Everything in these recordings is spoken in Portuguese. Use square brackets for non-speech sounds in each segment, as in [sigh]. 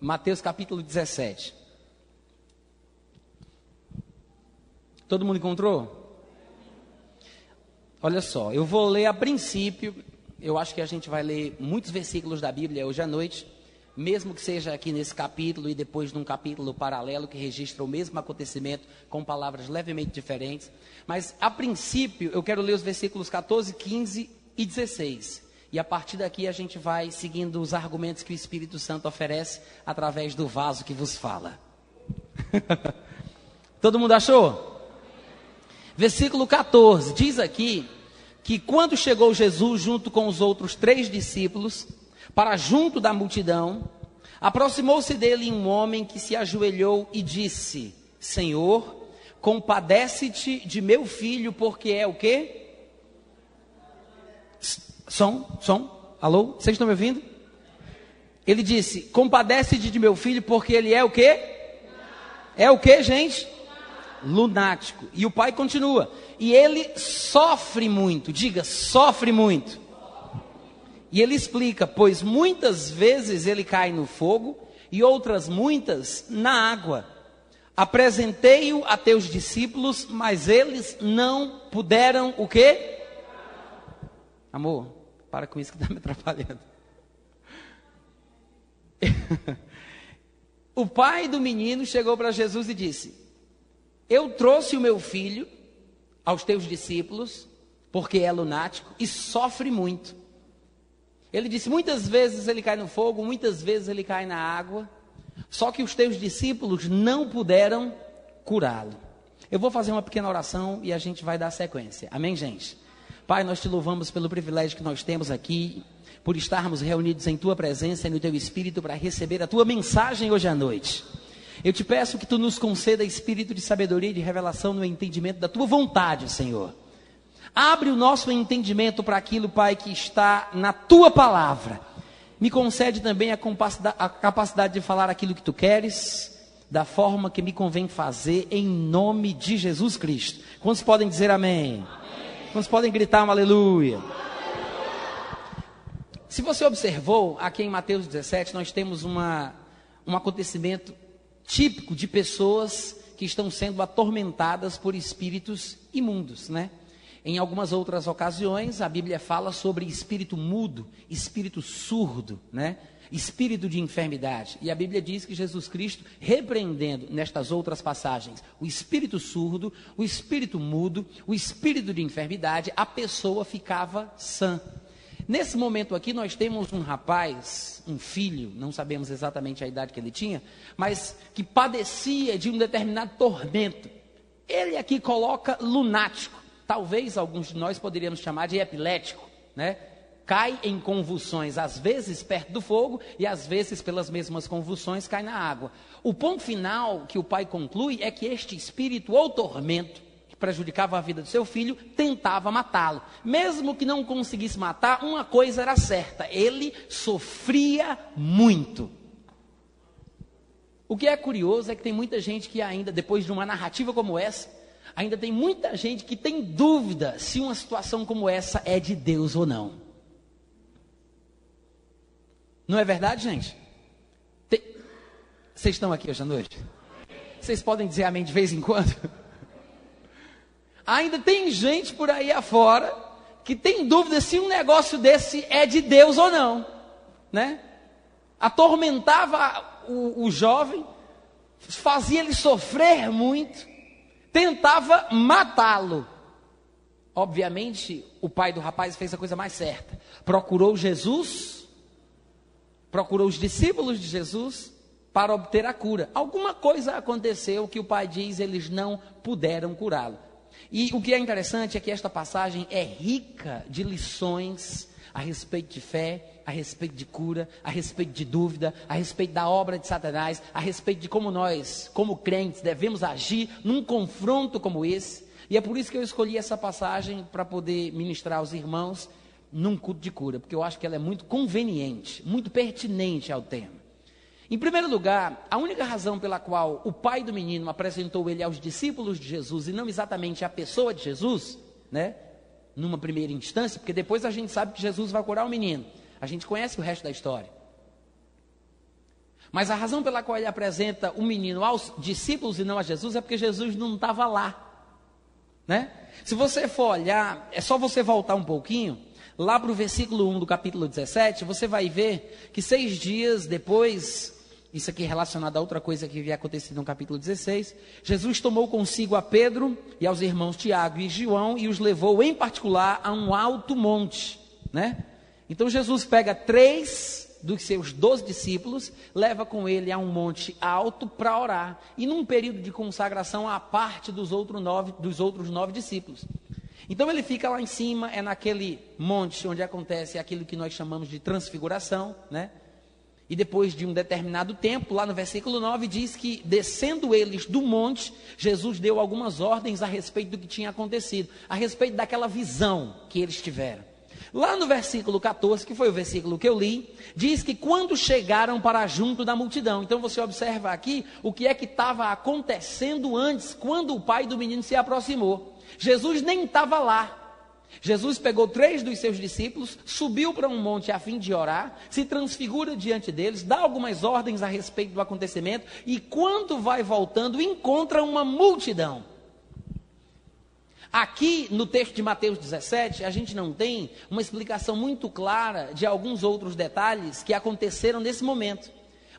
Mateus capítulo 17. Todo mundo encontrou? Olha só, eu vou ler a princípio, eu acho que a gente vai ler muitos versículos da Bíblia hoje à noite, mesmo que seja aqui nesse capítulo e depois num capítulo paralelo que registra o mesmo acontecimento com palavras levemente diferentes. Mas a princípio, eu quero ler os versículos 14, 15 e 16. E a partir daqui a gente vai seguindo os argumentos que o Espírito Santo oferece através do vaso que vos fala. [laughs] Todo mundo achou? Versículo 14 diz aqui que quando chegou Jesus junto com os outros três discípulos, para junto da multidão, aproximou-se dele um homem que se ajoelhou e disse: Senhor, compadece-te de meu filho, porque é o quê? Som, som, alô, vocês estão me ouvindo? Ele disse: Compadece-te de meu filho, porque ele é o quê? É o quê, gente? lunático. E o pai continua. E ele sofre muito, diga, sofre muito. E ele explica: pois muitas vezes ele cai no fogo e outras muitas na água. Apresentei-o a teus discípulos, mas eles não puderam o quê? Amor, para com isso que está me atrapalhando. [laughs] o pai do menino chegou para Jesus e disse: eu trouxe o meu filho aos teus discípulos, porque é lunático e sofre muito. Ele disse: muitas vezes ele cai no fogo, muitas vezes ele cai na água, só que os teus discípulos não puderam curá-lo. Eu vou fazer uma pequena oração e a gente vai dar sequência. Amém, gente? Pai, nós te louvamos pelo privilégio que nós temos aqui, por estarmos reunidos em tua presença e no teu espírito para receber a tua mensagem hoje à noite. Eu te peço que tu nos conceda espírito de sabedoria e de revelação no entendimento da tua vontade, Senhor. Abre o nosso entendimento para aquilo, Pai, que está na tua palavra. Me concede também a capacidade, a capacidade de falar aquilo que tu queres, da forma que me convém fazer, em nome de Jesus Cristo. Quantos podem dizer amém? amém. Quantos podem gritar um aleluia? Se você observou, aqui em Mateus 17, nós temos uma, um acontecimento típico de pessoas que estão sendo atormentadas por espíritos imundos, né? Em algumas outras ocasiões, a Bíblia fala sobre espírito mudo, espírito surdo, né? Espírito de enfermidade. E a Bíblia diz que Jesus Cristo, repreendendo nestas outras passagens o espírito surdo, o espírito mudo, o espírito de enfermidade, a pessoa ficava sã. Nesse momento aqui, nós temos um rapaz, um filho, não sabemos exatamente a idade que ele tinha, mas que padecia de um determinado tormento. Ele aqui coloca lunático. Talvez alguns de nós poderíamos chamar de epilético, né? Cai em convulsões, às vezes perto do fogo e às vezes pelas mesmas convulsões cai na água. O ponto final que o pai conclui é que este espírito ou tormento que prejudicava a vida do seu filho, tentava matá-lo. Mesmo que não conseguisse matar, uma coisa era certa: ele sofria muito. O que é curioso é que tem muita gente que ainda, depois de uma narrativa como essa, ainda tem muita gente que tem dúvida se uma situação como essa é de Deus ou não. Não é verdade, gente? Tem... Vocês estão aqui hoje à noite? Vocês podem dizer amém de vez em quando? Ainda tem gente por aí afora que tem dúvida se um negócio desse é de Deus ou não, né? Atormentava o, o jovem, fazia ele sofrer muito, tentava matá-lo. Obviamente, o pai do rapaz fez a coisa mais certa. Procurou Jesus, procurou os discípulos de Jesus para obter a cura. Alguma coisa aconteceu que o pai diz eles não puderam curá-lo. E o que é interessante é que esta passagem é rica de lições a respeito de fé, a respeito de cura, a respeito de dúvida, a respeito da obra de Satanás, a respeito de como nós, como crentes, devemos agir num confronto como esse. E é por isso que eu escolhi essa passagem para poder ministrar aos irmãos num culto de cura, porque eu acho que ela é muito conveniente, muito pertinente ao tema. Em primeiro lugar, a única razão pela qual o pai do menino apresentou ele aos discípulos de Jesus e não exatamente a pessoa de Jesus, né? Numa primeira instância, porque depois a gente sabe que Jesus vai curar o menino. A gente conhece o resto da história. Mas a razão pela qual ele apresenta o menino aos discípulos e não a Jesus é porque Jesus não estava lá. Né? Se você for olhar, é só você voltar um pouquinho, lá para o versículo 1 do capítulo 17, você vai ver que seis dias depois, isso aqui é relacionado a outra coisa que havia acontecido no capítulo 16, Jesus tomou consigo a Pedro e aos irmãos Tiago e João e os levou em particular a um alto monte. Né? Então Jesus pega três dos seus doze discípulos, leva com ele a um monte alto para orar, e num período de consagração à parte dos, outros nove, dos outros nove discípulos. Então ele fica lá em cima, é naquele monte onde acontece aquilo que nós chamamos de transfiguração, né? E depois de um determinado tempo, lá no versículo 9, diz que descendo eles do monte, Jesus deu algumas ordens a respeito do que tinha acontecido, a respeito daquela visão que eles tiveram. Lá no versículo 14, que foi o versículo que eu li, diz que quando chegaram para junto da multidão. Então você observa aqui o que é que estava acontecendo antes, quando o pai do menino se aproximou. Jesus nem estava lá. Jesus pegou três dos seus discípulos, subiu para um monte a fim de orar, se transfigura diante deles, dá algumas ordens a respeito do acontecimento e, quando vai voltando, encontra uma multidão. Aqui no texto de Mateus 17, a gente não tem uma explicação muito clara de alguns outros detalhes que aconteceram nesse momento.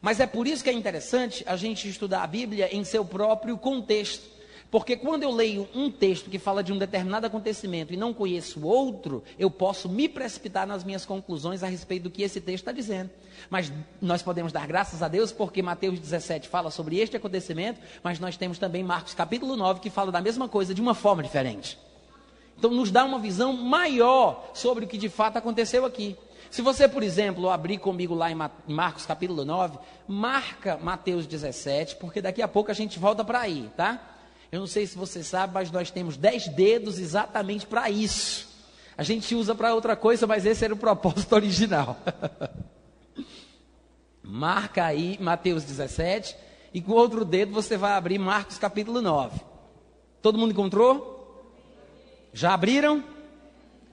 Mas é por isso que é interessante a gente estudar a Bíblia em seu próprio contexto. Porque quando eu leio um texto que fala de um determinado acontecimento e não conheço outro, eu posso me precipitar nas minhas conclusões a respeito do que esse texto está dizendo. Mas nós podemos dar graças a Deus porque Mateus 17 fala sobre este acontecimento, mas nós temos também Marcos capítulo 9 que fala da mesma coisa de uma forma diferente. Então nos dá uma visão maior sobre o que de fato aconteceu aqui. Se você, por exemplo, abrir comigo lá em Marcos capítulo 9, marca Mateus 17, porque daqui a pouco a gente volta para aí, tá? Eu não sei se você sabe, mas nós temos dez dedos exatamente para isso. A gente usa para outra coisa, mas esse era o propósito [laughs] original. Marca aí Mateus 17 e com outro dedo você vai abrir Marcos capítulo 9. Todo mundo encontrou? Já abriram?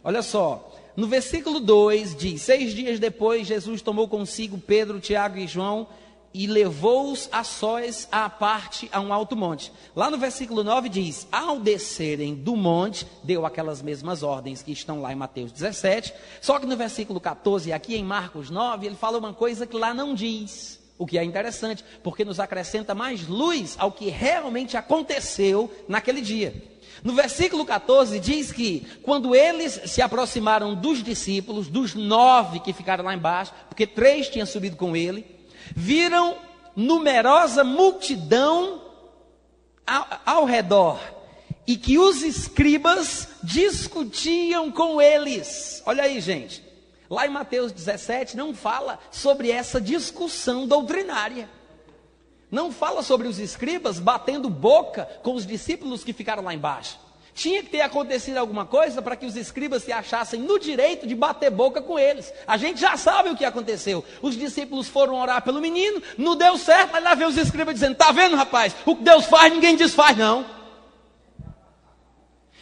Olha só. No versículo 2 diz: Seis dias depois, Jesus tomou consigo Pedro, Tiago e João e levou-os a sós à parte a um alto monte. Lá no versículo 9 diz: Ao descerem do monte, deu aquelas mesmas ordens que estão lá em Mateus 17. Só que no versículo 14, aqui em Marcos 9, ele fala uma coisa que lá não diz. O que é interessante, porque nos acrescenta mais luz ao que realmente aconteceu naquele dia. No versículo 14 diz que quando eles se aproximaram dos discípulos, dos nove que ficaram lá embaixo, porque três tinham subido com ele, viram numerosa multidão ao, ao redor e que os escribas discutiam com eles. Olha aí, gente. Lá em Mateus 17 não fala sobre essa discussão doutrinária. Não fala sobre os escribas batendo boca com os discípulos que ficaram lá embaixo. Tinha que ter acontecido alguma coisa para que os escribas se achassem no direito de bater boca com eles. A gente já sabe o que aconteceu. Os discípulos foram orar pelo menino, não deu certo, mas lá vem os escribas dizendo: Está vendo, rapaz? O que Deus faz, ninguém desfaz, não.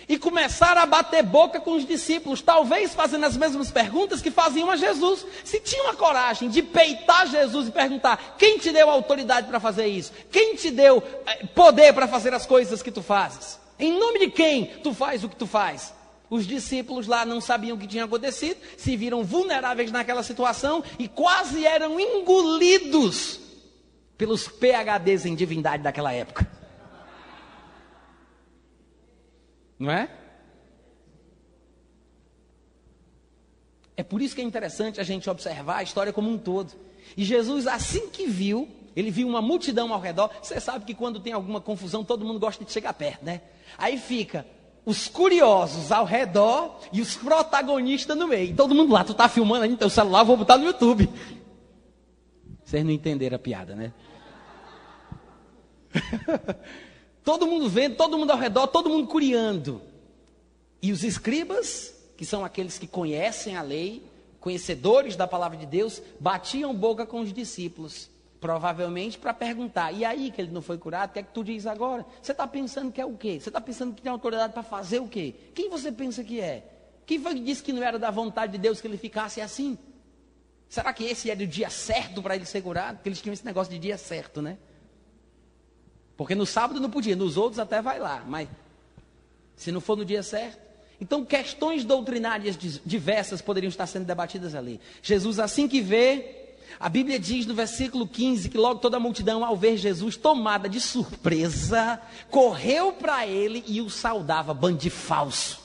E começaram a bater boca com os discípulos, talvez fazendo as mesmas perguntas que faziam a Jesus. Se tinham a coragem de peitar Jesus e perguntar: Quem te deu autoridade para fazer isso? Quem te deu eh, poder para fazer as coisas que tu fazes? Em nome de quem tu faz o que tu faz? Os discípulos lá não sabiam o que tinha acontecido, se viram vulneráveis naquela situação e quase eram engolidos pelos PHDs em divindade daquela época. Não é? É por isso que é interessante a gente observar a história como um todo. E Jesus, assim que viu, ele viu uma multidão ao redor. Você sabe que quando tem alguma confusão, todo mundo gosta de chegar perto, né? Aí fica os curiosos ao redor e os protagonistas no meio. Todo mundo lá, tu tá filmando aí no teu celular, vou botar no YouTube. Vocês não entenderam a piada, né? [laughs] todo mundo vendo, todo mundo ao redor, todo mundo curiando. E os escribas, que são aqueles que conhecem a lei, conhecedores da palavra de Deus, batiam boca com os discípulos. Provavelmente para perguntar, e aí que ele não foi curado, o que é que tu diz agora? Você está pensando que é o quê? Você está pensando que tem autoridade para fazer o quê? Quem você pensa que é? Quem foi que disse que não era da vontade de Deus que ele ficasse assim? Será que esse era o dia certo para ele ser curado? Porque eles tinham esse negócio de dia certo, né? Porque no sábado não podia, nos outros até vai lá, mas se não for no dia certo. Então, questões doutrinárias diversas poderiam estar sendo debatidas ali. Jesus, assim que vê, a Bíblia diz no versículo 15 que logo toda a multidão, ao ver Jesus tomada de surpresa, correu para ele e o saudava, bando falso.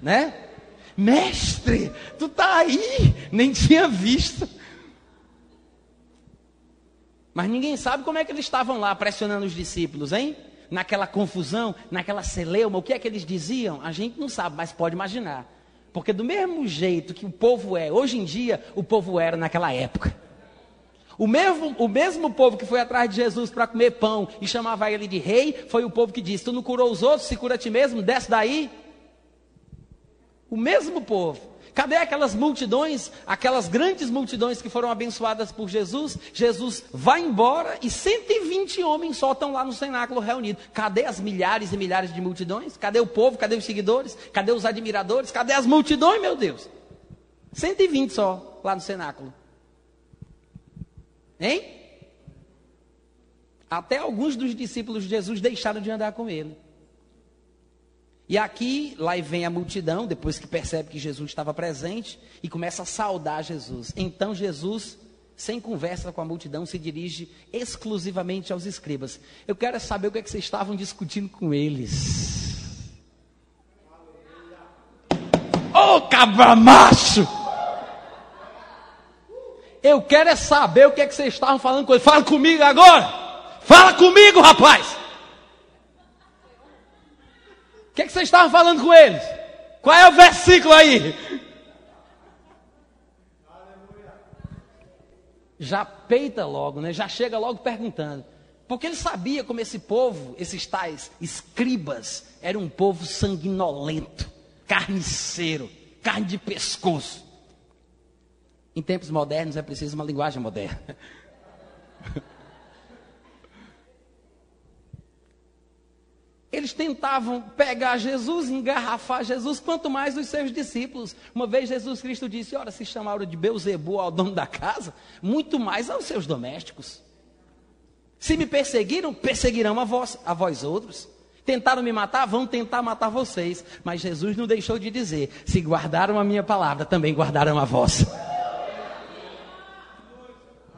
Né? Mestre, tu tá aí, nem tinha visto. Mas ninguém sabe como é que eles estavam lá pressionando os discípulos, hein? Naquela confusão, naquela celeuma, o que é que eles diziam? A gente não sabe, mas pode imaginar. Porque do mesmo jeito que o povo é hoje em dia, o povo era naquela época. O mesmo, o mesmo povo que foi atrás de Jesus para comer pão e chamava ele de rei, foi o povo que disse: Tu não curou os outros, se cura a ti mesmo, desce daí. O mesmo povo. Cadê aquelas multidões, aquelas grandes multidões que foram abençoadas por Jesus? Jesus vai embora e 120 homens só estão lá no cenáculo reunidos. Cadê as milhares e milhares de multidões? Cadê o povo? Cadê os seguidores? Cadê os admiradores? Cadê as multidões, meu Deus? 120 só lá no cenáculo. Hein? Até alguns dos discípulos de Jesus deixaram de andar com ele. E aqui, lá vem a multidão, depois que percebe que Jesus estava presente, e começa a saudar Jesus. Então Jesus, sem conversa com a multidão, se dirige exclusivamente aos escribas. Eu quero saber o que, é que vocês estavam discutindo com eles. Ô oh, cabra macho! Eu quero é saber o que é que vocês estavam falando com eles. Fala comigo agora! Fala comigo, rapaz! Que, é que vocês estavam falando com eles? Qual é o versículo aí? Já peita logo, né? Já chega logo perguntando. Porque ele sabia como esse povo, esses tais escribas, era um povo sanguinolento, carniceiro, carne de pescoço. Em tempos modernos é preciso uma linguagem moderna. [laughs] Eles tentavam pegar Jesus, engarrafar Jesus, quanto mais os seus discípulos. Uma vez Jesus Cristo disse: Ora, se chamaram de Beuzebu ao dono da casa, muito mais aos seus domésticos. Se me perseguiram, perseguirão a vós, a vós outros. Tentaram me matar, vão tentar matar vocês. Mas Jesus não deixou de dizer: se guardaram a minha palavra, também guardaram a vossa.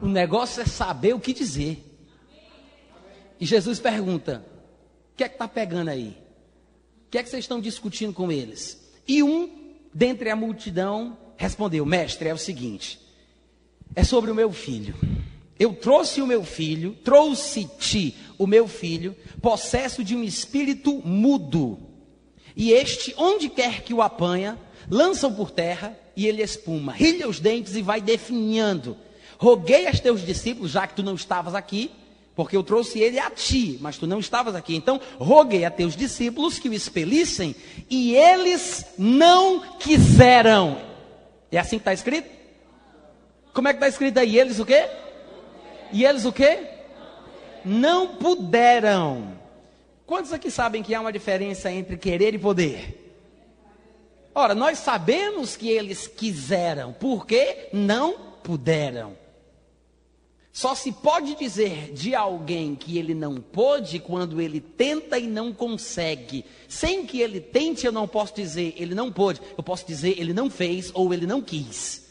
O negócio é saber o que dizer. E Jesus pergunta: que é que está pegando aí? O que é que vocês estão discutindo com eles? E um, dentre a multidão, respondeu: Mestre, é o seguinte: é sobre o meu filho. Eu trouxe o meu filho, trouxe-te o meu filho, possesso de um espírito mudo. E este, onde quer que o apanha, lançam por terra e ele espuma, rilha os dentes e vai definhando. Roguei aos teus discípulos, já que tu não estavas aqui, porque eu trouxe ele a ti, mas tu não estavas aqui. Então, roguei a teus discípulos que o expelissem, e eles não quiseram. É assim que está escrito? Como é que está escrito aí? Eles o quê? E eles o quê? Não puderam. Quantos aqui sabem que há uma diferença entre querer e poder? Ora, nós sabemos que eles quiseram, porque não puderam. Só se pode dizer de alguém que ele não pôde quando ele tenta e não consegue. Sem que ele tente, eu não posso dizer ele não pôde. Eu posso dizer ele não fez ou ele não quis.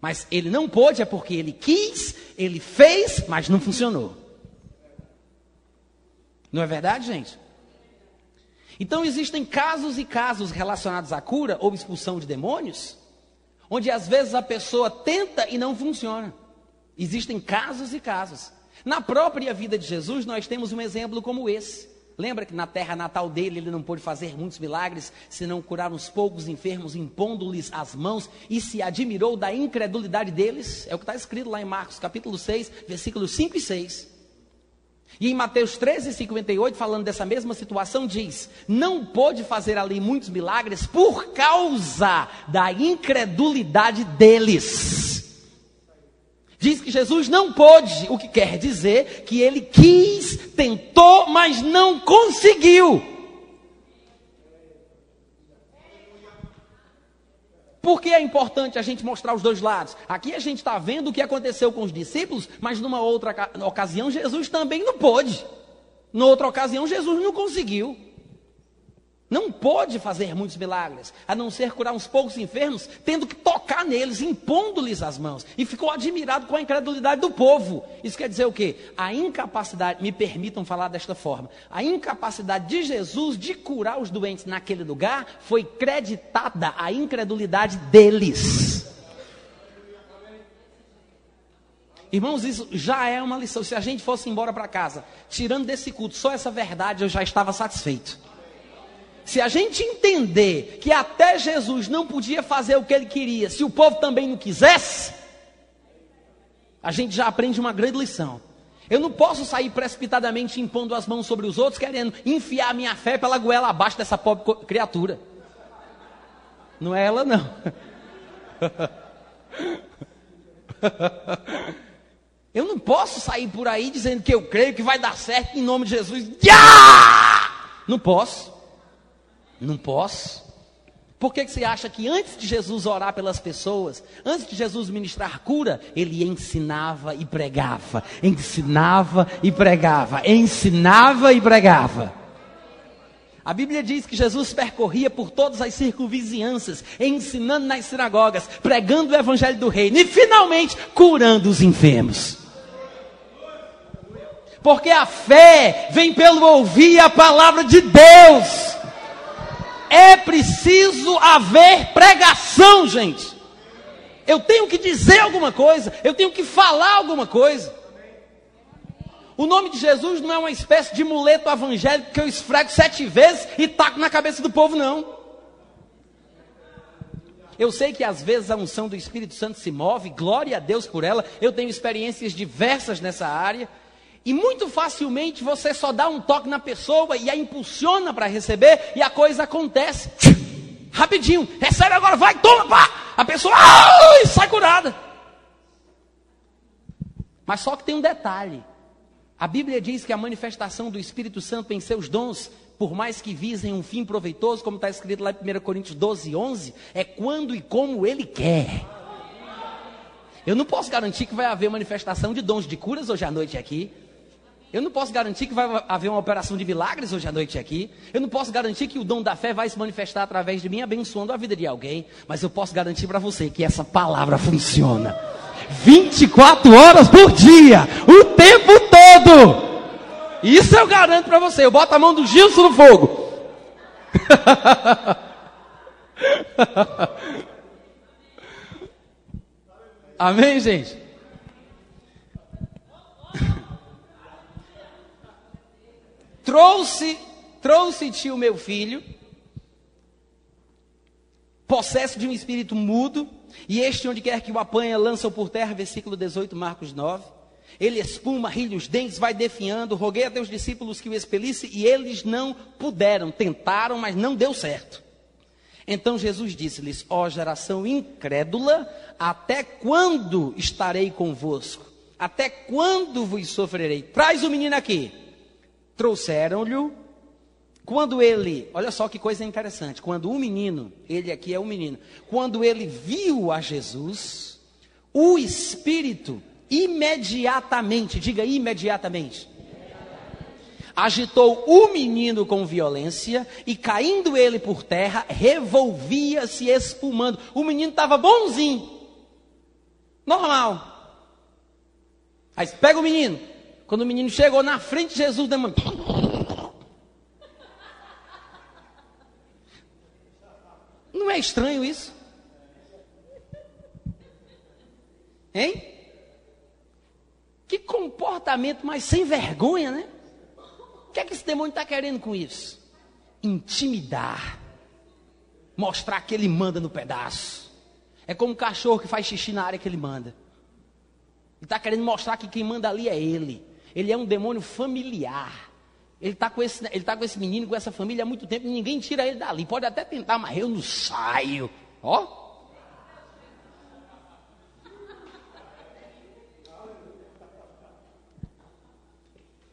Mas ele não pôde é porque ele quis, ele fez, mas não funcionou. Não é verdade, gente? Então existem casos e casos relacionados à cura ou expulsão de demônios, onde às vezes a pessoa tenta e não funciona. Existem casos e casos. Na própria vida de Jesus, nós temos um exemplo como esse. Lembra que na terra natal dele ele não pôde fazer muitos milagres, senão curar uns poucos enfermos, impondo-lhes as mãos, e se admirou da incredulidade deles? É o que está escrito lá em Marcos capítulo 6, versículos 5 e 6. E em Mateus 13, 58, falando dessa mesma situação, diz: Não pôde fazer ali muitos milagres por causa da incredulidade deles. Diz que Jesus não pôde, o que quer dizer que ele quis, tentou, mas não conseguiu. Por que é importante a gente mostrar os dois lados? Aqui a gente está vendo o que aconteceu com os discípulos, mas numa outra ocasião Jesus também não pôde. Noutra ocasião Jesus não conseguiu. Não pôde fazer muitos milagres, a não ser curar uns poucos enfermos, tendo que tocar neles, impondo-lhes as mãos. E ficou admirado com a incredulidade do povo. Isso quer dizer o quê? A incapacidade, me permitam falar desta forma, a incapacidade de Jesus de curar os doentes naquele lugar foi creditada à incredulidade deles. Irmãos, isso já é uma lição. Se a gente fosse embora para casa, tirando desse culto só essa verdade, eu já estava satisfeito. Se a gente entender que até Jesus não podia fazer o que ele queria, se o povo também não quisesse, a gente já aprende uma grande lição. Eu não posso sair precipitadamente impondo as mãos sobre os outros, querendo enfiar a minha fé pela goela abaixo dessa pobre criatura. Não é ela, não. [laughs] Eu não posso sair por aí dizendo que eu creio que vai dar certo em nome de Jesus. Não posso. Não posso. Por que, que você acha que antes de Jesus orar pelas pessoas, antes de Jesus ministrar cura, ele ensinava e pregava, ensinava e pregava, ensinava e pregava? A Bíblia diz que Jesus percorria por todas as circunvizinhanças, ensinando nas sinagogas, pregando o evangelho do reino e finalmente curando os enfermos. Porque a fé vem pelo ouvir a palavra de Deus é preciso haver pregação, gente. Eu tenho que dizer alguma coisa, eu tenho que falar alguma coisa. O nome de Jesus não é uma espécie de muleto evangélico que eu esfrego sete vezes e taco na cabeça do povo, não. Eu sei que às vezes a unção do Espírito Santo se move, glória a Deus por ela. Eu tenho experiências diversas nessa área. E muito facilmente você só dá um toque na pessoa e a impulsiona para receber e a coisa acontece. [tsk] Rapidinho, recebe agora, vai, toma, pá! A pessoa ai, sai curada. Mas só que tem um detalhe. A Bíblia diz que a manifestação do Espírito Santo em seus dons, por mais que visem um fim proveitoso, como está escrito lá em 1 Coríntios 12, 11, é quando e como Ele quer. Eu não posso garantir que vai haver manifestação de dons de curas hoje à noite aqui. Eu não posso garantir que vai haver uma operação de milagres hoje à noite aqui. Eu não posso garantir que o dom da fé vai se manifestar através de mim, abençoando a vida de alguém. Mas eu posso garantir para você que essa palavra funciona. 24 horas por dia, o tempo todo. Isso eu garanto para você. Eu boto a mão do Gilson no fogo. [laughs] Amém, gente? Trouxe, trouxe-te o meu filho, possesso de um espírito mudo, e este, onde quer que o apanha, lança-o por terra, versículo 18, Marcos 9. Ele espuma, rilha os dentes, vai definhando. Roguei a teus discípulos que o expelisse, e eles não puderam, tentaram, mas não deu certo. Então Jesus disse-lhes: Ó geração incrédula, até quando estarei convosco? Até quando vos sofrerei? Traz o menino aqui trouxeram-lhe. Quando ele, olha só que coisa interessante, quando o menino, ele aqui é o menino, quando ele viu a Jesus, o Espírito imediatamente, diga imediatamente, agitou o menino com violência e caindo ele por terra, revolvia-se espumando. O menino estava bonzinho, normal. Aí pega o menino, quando o menino chegou na frente de Jesus, demônio. Não é estranho isso? Hein? Que comportamento mais sem vergonha, né? O que é que esse demônio está querendo com isso? Intimidar. Mostrar que ele manda no pedaço. É como um cachorro que faz xixi na área que ele manda. Ele está querendo mostrar que quem manda ali é ele. Ele é um demônio familiar. Ele está com, esse, ele tá com esse menino, com essa família há muito tempo, e ninguém tira ele dali. Pode até tentar, mas eu não saio. Ó.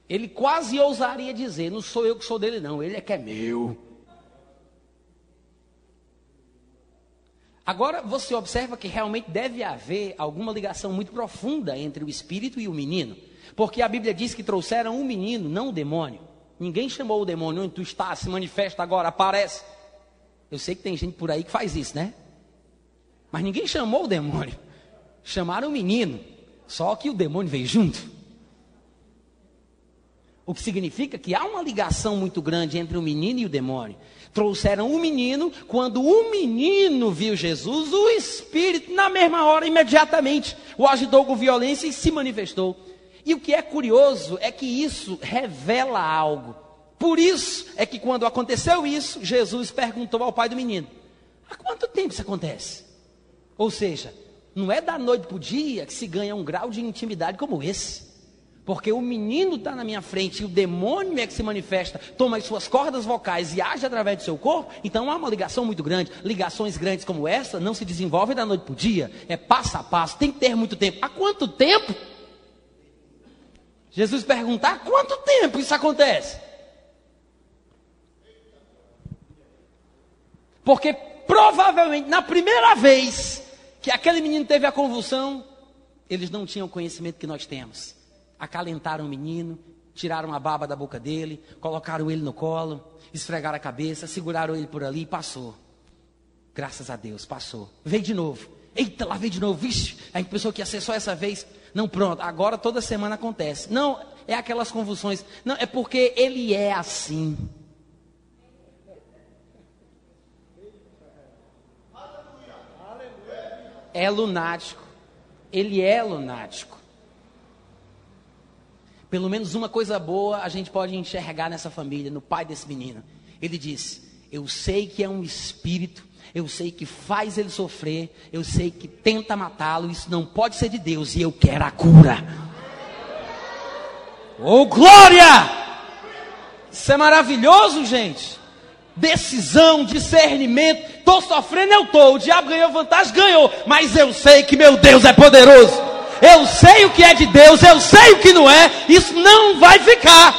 Ele quase ousaria dizer: Não sou eu que sou dele, não, ele é que é meu. Agora você observa que realmente deve haver alguma ligação muito profunda entre o espírito e o menino. Porque a Bíblia diz que trouxeram um menino, não o demônio. Ninguém chamou o demônio, onde tu está, se manifesta agora, aparece. Eu sei que tem gente por aí que faz isso, né? Mas ninguém chamou o demônio. Chamaram o menino. Só que o demônio veio junto. O que significa que há uma ligação muito grande entre o menino e o demônio. Trouxeram o menino, quando o menino viu Jesus, o espírito, na mesma hora, imediatamente, o agitou com violência e se manifestou. E o que é curioso é que isso revela algo. Por isso é que quando aconteceu isso, Jesus perguntou ao pai do menino: Há quanto tempo isso acontece? Ou seja, não é da noite para o dia que se ganha um grau de intimidade como esse. Porque o menino está na minha frente e o demônio é que se manifesta, toma as suas cordas vocais e age através do seu corpo, então há uma ligação muito grande. Ligações grandes como essa não se desenvolvem da noite para o dia, é passo a passo, tem que ter muito tempo. Há quanto tempo? Jesus perguntar: há quanto tempo isso acontece? Porque provavelmente na primeira vez que aquele menino teve a convulsão, eles não tinham o conhecimento que nós temos. Acalentaram o menino, tiraram a baba da boca dele, colocaram ele no colo, esfregaram a cabeça, seguraram ele por ali e passou. Graças a Deus, passou. Veio de novo. Eita, lá veio de novo. Vixe, a gente pensou que ia ser só essa vez. Não, pronto, agora toda semana acontece. Não, é aquelas convulsões. Não, é porque ele é assim. é lunático. Ele é lunático. Pelo menos uma coisa boa a gente pode enxergar nessa família, no pai desse menino. Ele diz: Eu sei que é um espírito, eu sei que faz ele sofrer, eu sei que tenta matá-lo, isso não pode ser de Deus e eu quero a cura. Oh, glória! Isso é maravilhoso, gente decisão, discernimento. Estou sofrendo, eu estou. O diabo ganhou vantagem, ganhou. Mas eu sei que meu Deus é poderoso. Eu sei o que é de Deus, eu sei o que não é. Isso não vai ficar.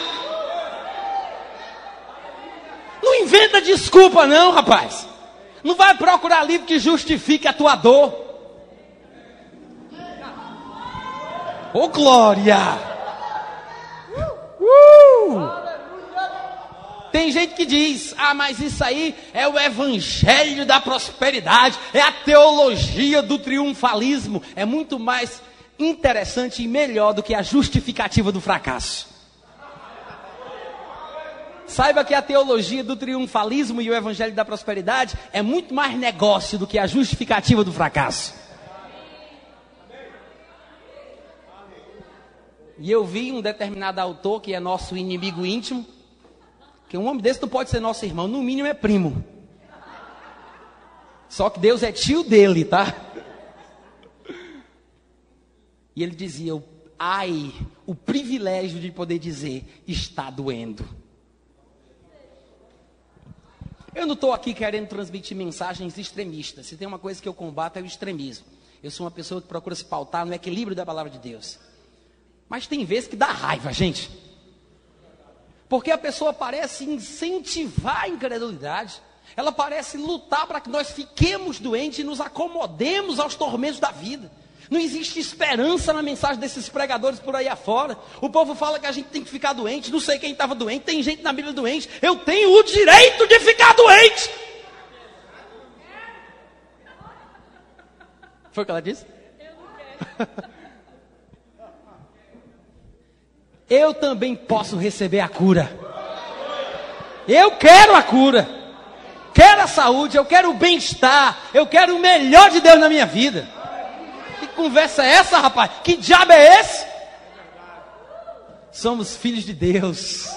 Não inventa desculpa, não, rapaz. Não vai procurar livro que justifique a tua dor. Ô oh, glória! Uh! Tem gente que diz: ah, mas isso aí é o evangelho da prosperidade, é a teologia do triunfalismo. É muito mais interessante e melhor do que a justificativa do fracasso. Saiba que a teologia do triunfalismo e o evangelho da prosperidade é muito mais negócio do que a justificativa do fracasso. E eu vi um determinado autor que é nosso inimigo íntimo porque um homem desse não pode ser nosso irmão, no mínimo é primo. Só que Deus é tio dele, tá? E ele dizia: ai, o privilégio de poder dizer, está doendo. Eu não estou aqui querendo transmitir mensagens extremistas. Se tem uma coisa que eu combato é o extremismo. Eu sou uma pessoa que procura se pautar no equilíbrio da palavra de Deus. Mas tem vezes que dá raiva, gente. Porque a pessoa parece incentivar a incredulidade. Ela parece lutar para que nós fiquemos doentes e nos acomodemos aos tormentos da vida. Não existe esperança na mensagem desses pregadores por aí afora. O povo fala que a gente tem que ficar doente. Não sei quem estava doente. Tem gente na Bíblia doente. Eu tenho o direito de ficar doente. Foi o que ela disse? Eu não quero. eu também posso receber a cura. Eu quero a cura. Quero a saúde, eu quero o bem-estar, eu quero o melhor de Deus na minha vida. Conversa é essa, rapaz? Que diabo é esse? Somos filhos de Deus.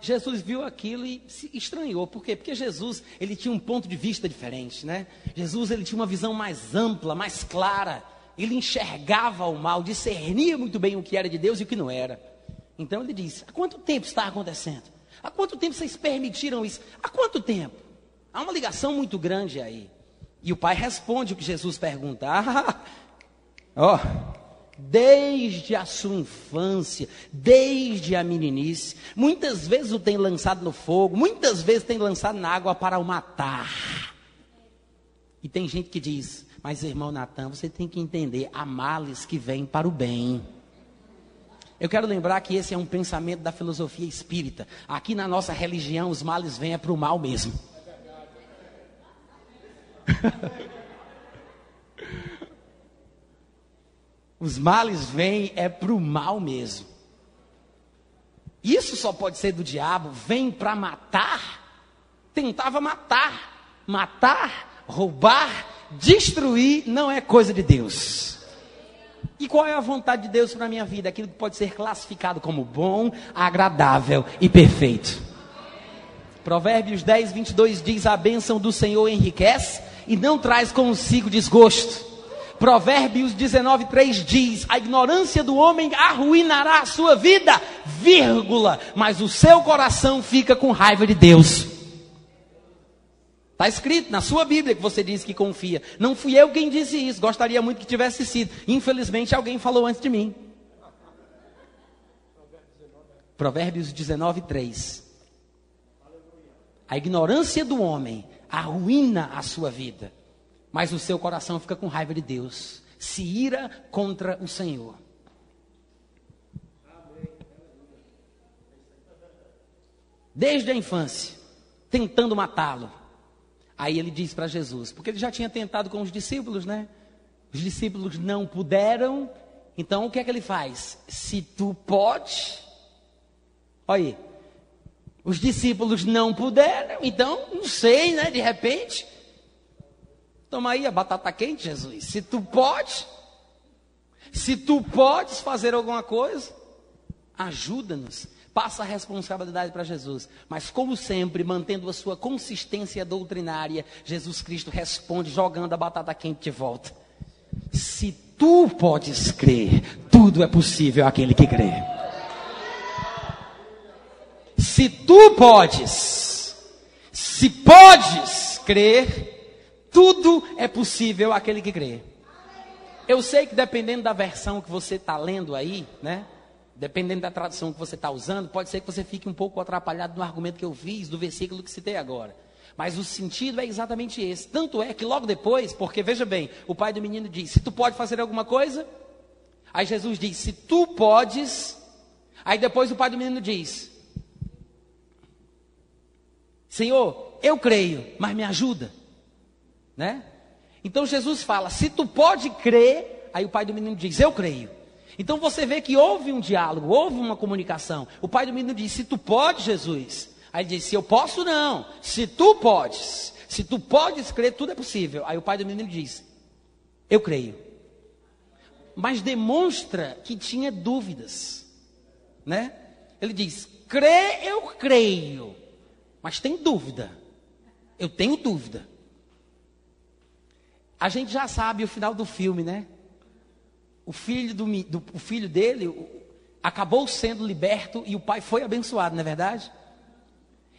Jesus viu aquilo e se estranhou. Por quê? Porque Jesus, ele tinha um ponto de vista diferente, né? Jesus, ele tinha uma visão mais ampla, mais clara. Ele enxergava o mal, discernia muito bem o que era de Deus e o que não era. Então ele disse: Há quanto tempo está acontecendo? Há quanto tempo vocês permitiram isso? Há quanto tempo? Há uma ligação muito grande aí. E o pai responde o que Jesus pergunta. [laughs] Ah, ó, desde a sua infância, desde a meninice. Muitas vezes o tem lançado no fogo, muitas vezes tem lançado na água para o matar. E tem gente que diz: Mas irmão Natan, você tem que entender, há males que vêm para o bem. Eu quero lembrar que esse é um pensamento da filosofia espírita. Aqui na nossa religião, os males vêm é para o mal mesmo. [laughs] Os males vêm é para o mal mesmo. Isso só pode ser do diabo, vem para matar. Tentava matar, matar, roubar, destruir, não é coisa de Deus. E qual é a vontade de Deus para a minha vida? Aquilo que pode ser classificado como bom, agradável e perfeito. Provérbios 10, 22 diz: A bênção do Senhor enriquece e não traz consigo desgosto. Provérbios 19, 3 diz: A ignorância do homem arruinará a sua vida, vírgula, mas o seu coração fica com raiva de Deus. Está escrito na sua Bíblia que você diz que confia. Não fui eu quem disse isso, gostaria muito que tivesse sido. Infelizmente, alguém falou antes de mim. Provérbios 19, 3. A ignorância do homem arruína a sua vida, mas o seu coração fica com raiva de Deus, se ira contra o Senhor. Desde a infância, tentando matá-lo. Aí ele diz para Jesus, porque ele já tinha tentado com os discípulos, né? Os discípulos não puderam, então o que é que ele faz? Se tu pode, olha aí, os discípulos não puderam, então, não sei, né? De repente, toma aí a batata quente, Jesus. Se tu pode, se tu podes fazer alguma coisa, ajuda-nos. Passa a responsabilidade para Jesus. Mas, como sempre, mantendo a sua consistência doutrinária, Jesus Cristo responde jogando a batata quente de volta. Se tu podes crer, tudo é possível àquele que crê. Se tu podes, se podes crer, tudo é possível àquele que crê. Eu sei que dependendo da versão que você está lendo aí, né? Dependendo da tradução que você está usando, pode ser que você fique um pouco atrapalhado no argumento que eu fiz, do versículo que citei agora. Mas o sentido é exatamente esse. Tanto é que logo depois, porque veja bem, o pai do menino diz: Se tu pode fazer alguma coisa, aí Jesus diz: Se tu podes, aí depois o pai do menino diz: Senhor, eu creio, mas me ajuda, né? Então Jesus fala: se tu pode crer, aí o pai do menino diz: eu creio. Então você vê que houve um diálogo, houve uma comunicação. O pai do menino diz: se tu pode, Jesus. Aí ele diz: se eu posso, não. Se tu podes, se tu podes crer, tudo é possível. Aí o pai do menino diz: eu creio. Mas demonstra que tinha dúvidas, né? Ele diz: crê, eu creio mas tem dúvida. Eu tenho dúvida. A gente já sabe o final do filme, né? O filho, do, do, o filho dele acabou sendo liberto e o pai foi abençoado, não é verdade?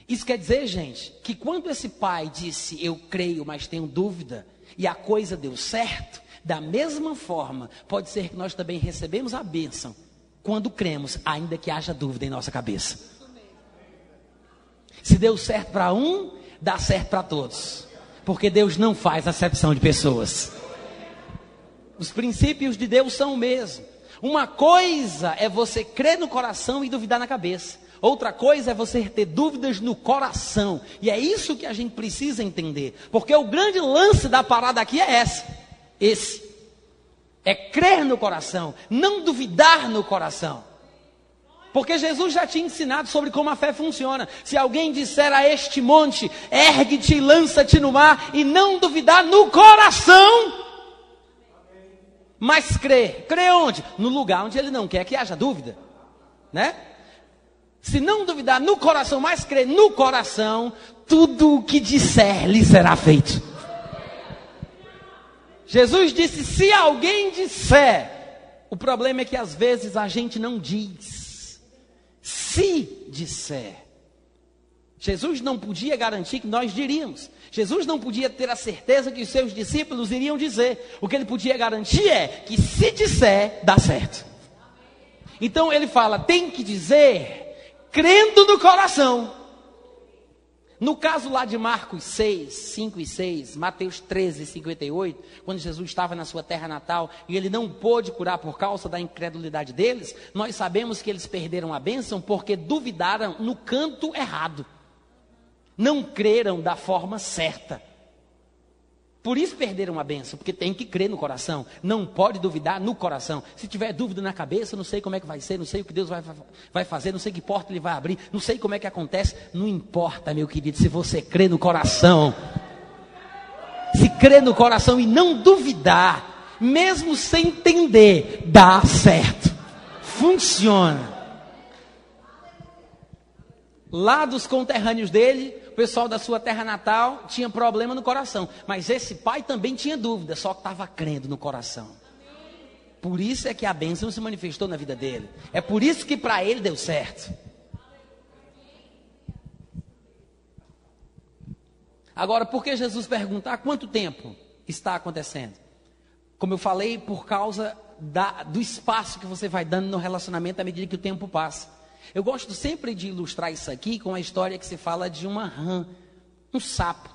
Isso quer dizer, gente, que quando esse pai disse eu creio, mas tenho dúvida, e a coisa deu certo, da mesma forma, pode ser que nós também recebemos a bênção quando cremos, ainda que haja dúvida em nossa cabeça. Se deu certo para um, dá certo para todos. Porque Deus não faz acepção de pessoas. Os princípios de Deus são o mesmo. Uma coisa é você crer no coração e duvidar na cabeça. Outra coisa é você ter dúvidas no coração. E é isso que a gente precisa entender. Porque o grande lance da parada aqui é essa. Esse. É crer no coração, não duvidar no coração. Porque Jesus já tinha ensinado sobre como a fé funciona. Se alguém disser a este monte, ergue-te e lança-te no mar, e não duvidar no coração, mas crê. Crê onde? No lugar onde ele não quer que haja dúvida. Né? Se não duvidar no coração, mas crê no coração, tudo o que disser lhe será feito. Jesus disse: se alguém disser, o problema é que às vezes a gente não diz se disser. Jesus não podia garantir que nós diríamos. Jesus não podia ter a certeza que os seus discípulos iriam dizer. O que ele podia garantir é que se disser, dá certo. Então ele fala: tem que dizer, crendo no coração. No caso lá de Marcos 6, 5 e 6, Mateus 13, 58, quando Jesus estava na sua terra natal e ele não pôde curar por causa da incredulidade deles, nós sabemos que eles perderam a bênção porque duvidaram no canto errado. Não creram da forma certa. Por isso perderam a benção, porque tem que crer no coração. Não pode duvidar no coração. Se tiver dúvida na cabeça, não sei como é que vai ser, não sei o que Deus vai, vai fazer, não sei que porta ele vai abrir, não sei como é que acontece. Não importa, meu querido, se você crê no coração. Se crê no coração e não duvidar, mesmo sem entender, dá certo. Funciona. Lá dos conterrâneos dele, pessoal da sua terra natal tinha problema no coração. Mas esse pai também tinha dúvida, só que estava crendo no coração. Por isso é que a bênção se manifestou na vida dele. É por isso que para ele deu certo. Agora, por que Jesus pergunta há quanto tempo está acontecendo? Como eu falei, por causa da, do espaço que você vai dando no relacionamento à medida que o tempo passa. Eu gosto sempre de ilustrar isso aqui com a história que se fala de uma rã, um sapo,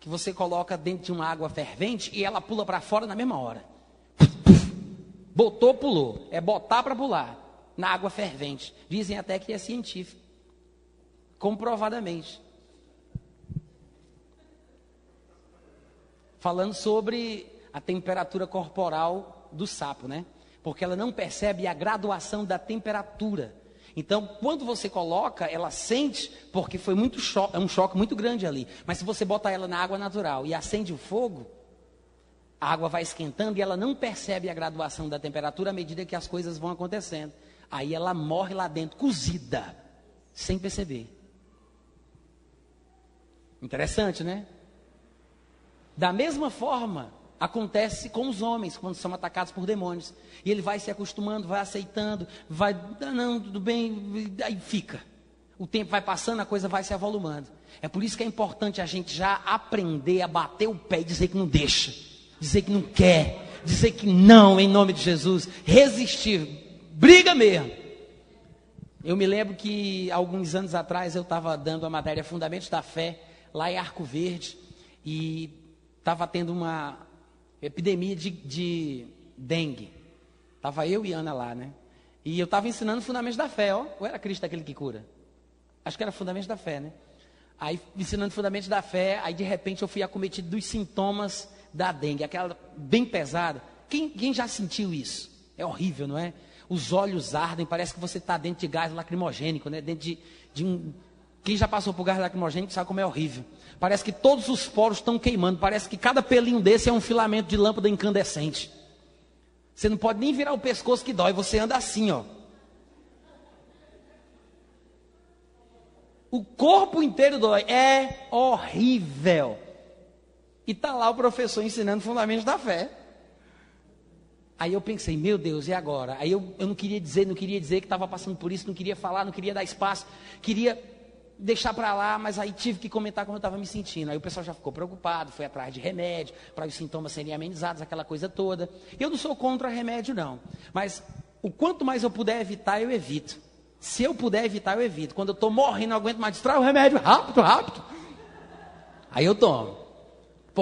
que você coloca dentro de uma água fervente e ela pula para fora na mesma hora. Botou, pulou. É botar para pular na água fervente. Dizem até que é científico. Comprovadamente. Falando sobre a temperatura corporal do sapo, né? Porque ela não percebe a graduação da temperatura. Então, quando você coloca, ela sente, porque foi muito choque, é um choque muito grande ali. Mas se você bota ela na água natural e acende o fogo, a água vai esquentando e ela não percebe a graduação da temperatura à medida que as coisas vão acontecendo. Aí ela morre lá dentro, cozida, sem perceber. Interessante, né? Da mesma forma, Acontece com os homens quando são atacados por demônios. E ele vai se acostumando, vai aceitando, vai, ah, não, tudo bem, aí fica. O tempo vai passando, a coisa vai se avolumando. É por isso que é importante a gente já aprender a bater o pé e dizer que não deixa, dizer que não quer, dizer que não, em nome de Jesus, resistir, briga mesmo. Eu me lembro que alguns anos atrás eu estava dando a matéria Fundamentos da Fé, lá em Arco Verde, e estava tendo uma, epidemia de, de dengue. Estava eu e Ana lá, né? E eu estava ensinando fundamentos da fé, ó. Ou era Cristo aquele que cura? Acho que era fundamentos da fé, né? Aí, ensinando fundamentos da fé, aí de repente eu fui acometido dos sintomas da dengue, aquela bem pesada. Quem, quem já sentiu isso? É horrível, não é? Os olhos ardem, parece que você está dentro de gás lacrimogênico, né? Dentro de, de um. Quem já passou por gás lacrimogênico sabe como é horrível. Parece que todos os poros estão queimando. Parece que cada pelinho desse é um filamento de lâmpada incandescente. Você não pode nem virar o pescoço que dói, você anda assim, ó. O corpo inteiro dói. É horrível. E está lá o professor ensinando fundamentos da fé. Aí eu pensei, meu Deus, e agora? Aí eu, eu não queria dizer, não queria dizer que estava passando por isso, não queria falar, não queria dar espaço, queria deixar para lá, mas aí tive que comentar como eu estava me sentindo. Aí o pessoal já ficou preocupado, foi atrás de remédio, para os sintomas serem amenizados, aquela coisa toda. Eu não sou contra remédio, não. Mas o quanto mais eu puder evitar, eu evito. Se eu puder evitar, eu evito. Quando eu estou morrendo, não aguento mais, distrai o remédio, rápido, rápido. Aí eu tomo.